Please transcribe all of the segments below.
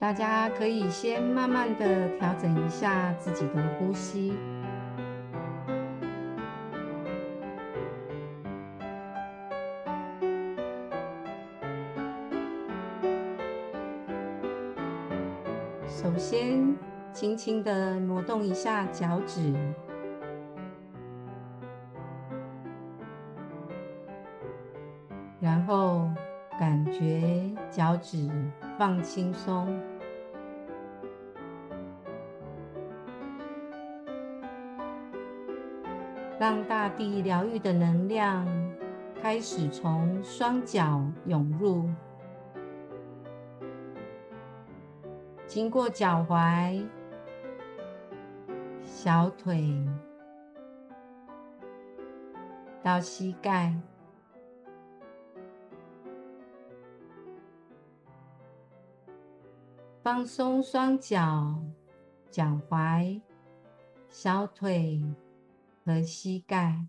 大家可以先慢慢的调整一下自己的呼吸。首先，轻轻的挪动一下脚趾，然后感觉脚趾放轻松，让大地疗愈的能量开始从双脚涌入。经过脚踝、小腿到膝盖，放松双脚、脚踝、小腿和膝盖。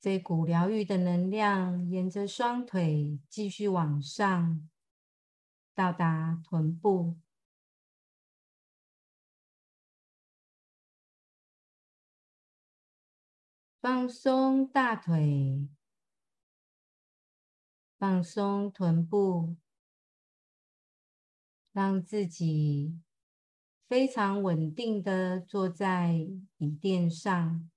这股疗愈的能量沿着双腿继续往上，到达臀部，放松大腿，放松臀部，让自己非常稳定的坐在椅垫上。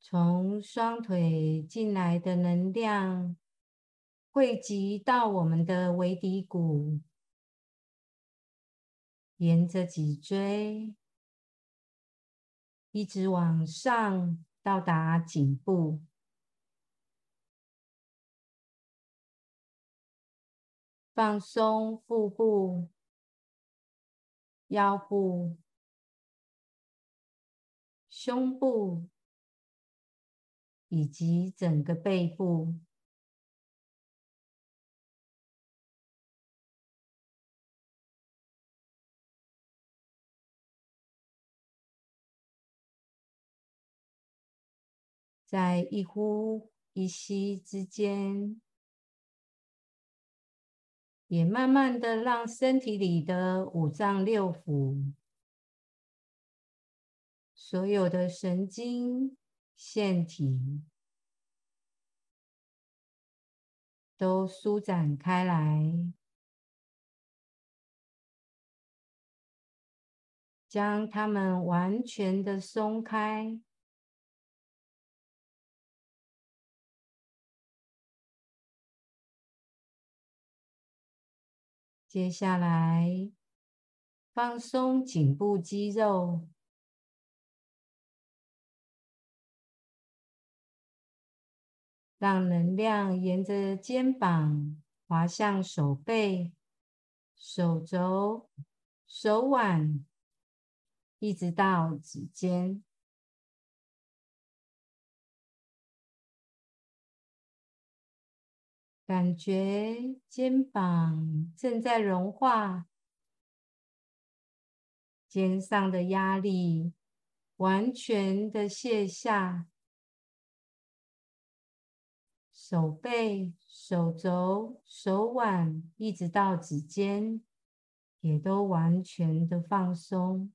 从双腿进来的能量汇集到我们的尾骶骨，沿着脊椎一直往上到达颈部，放松腹部、腰部、胸部。以及整个背部，在一呼一吸之间，也慢慢的让身体里的五脏六腑，所有的神经。腺体都舒展开来，将它们完全的松开。接下来，放松颈部肌肉。让能量沿着肩膀滑向手背、手肘、手腕，一直到指尖，感觉肩膀正在融化，肩上的压力完全的卸下。手背、手肘、手腕，一直到指尖，也都完全的放松。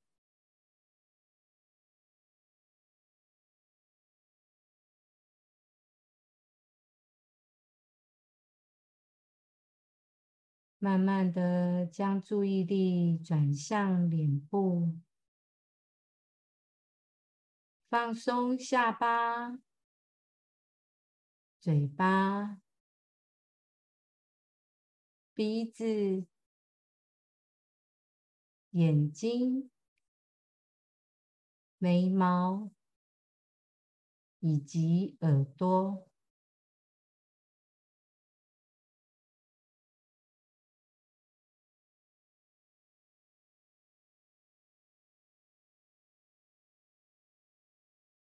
慢慢的将注意力转向脸部，放松下巴。嘴巴、鼻子、眼睛、眉毛以及耳朵，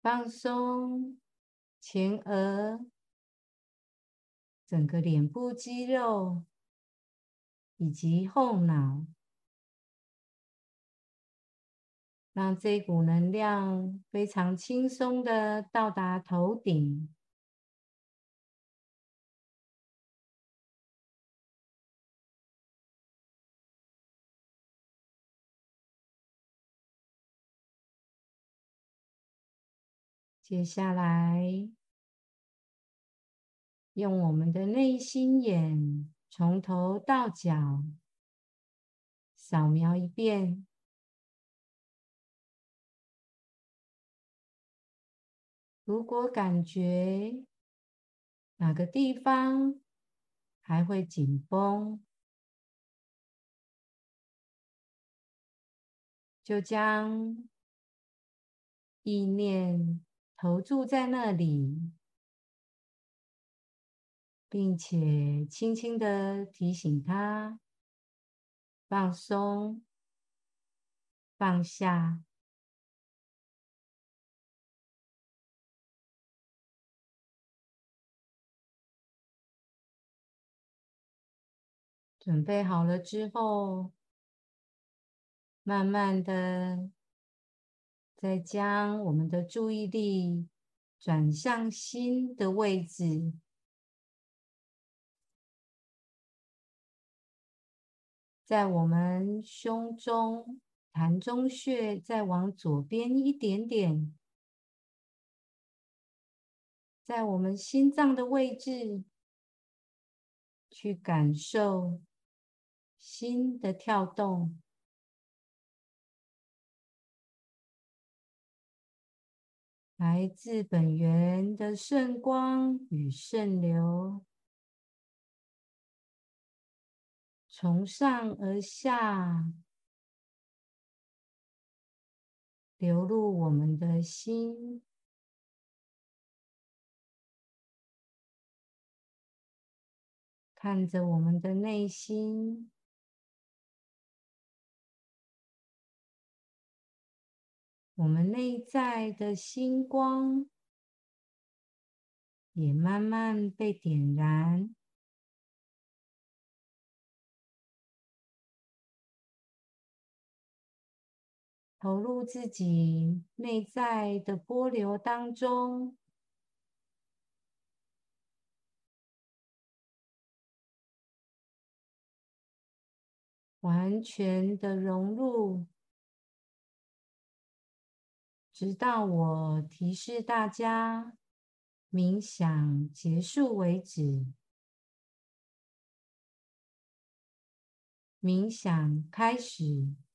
放松前额。整个脸部肌肉以及后脑，让这股能量非常轻松的到达头顶。接下来，用我们的内心眼，从头到脚扫描一遍。如果感觉哪个地方还会紧绷，就将意念。投注在那里，并且轻轻的提醒他放松、放下，准备好了之后，慢慢的。再将我们的注意力转向心的位置，在我们胸中膻中穴，再往左边一点点，在我们心脏的位置，去感受心的跳动。来自本源的圣光与圣流，从上而下流入我们的心，看着我们的内心。我们内在的星光也慢慢被点燃，投入自己内在的波流当中，完全的融入。直到我提示大家冥想结束为止。冥想开始。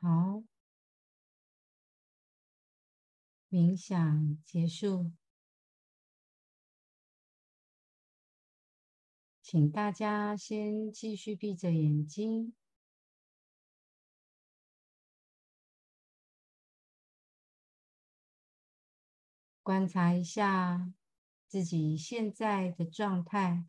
好，冥想结束，请大家先继续闭着眼睛，观察一下自己现在的状态。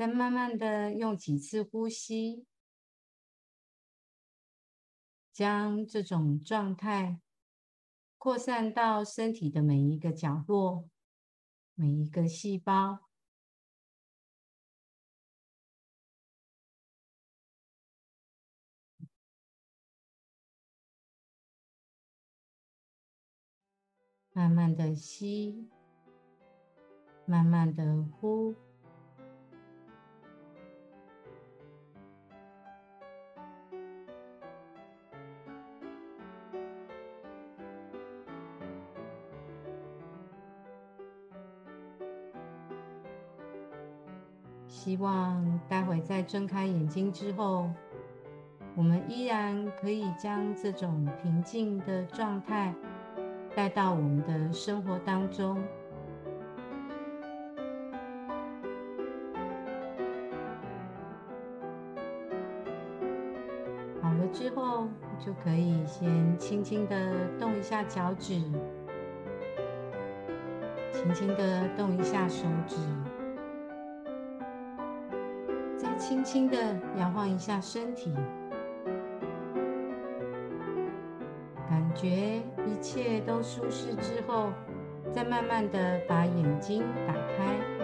再慢慢的用几次呼吸，将这种状态扩散到身体的每一个角落、每一个细胞，慢慢的吸，慢慢的呼。希望待会在睁开眼睛之后，我们依然可以将这种平静的状态带到我们的生活当中。好了之后，就可以先轻轻的动一下脚趾，轻轻的动一下手指。轻轻的摇晃一下身体，感觉一切都舒适之后，再慢慢的把眼睛打开。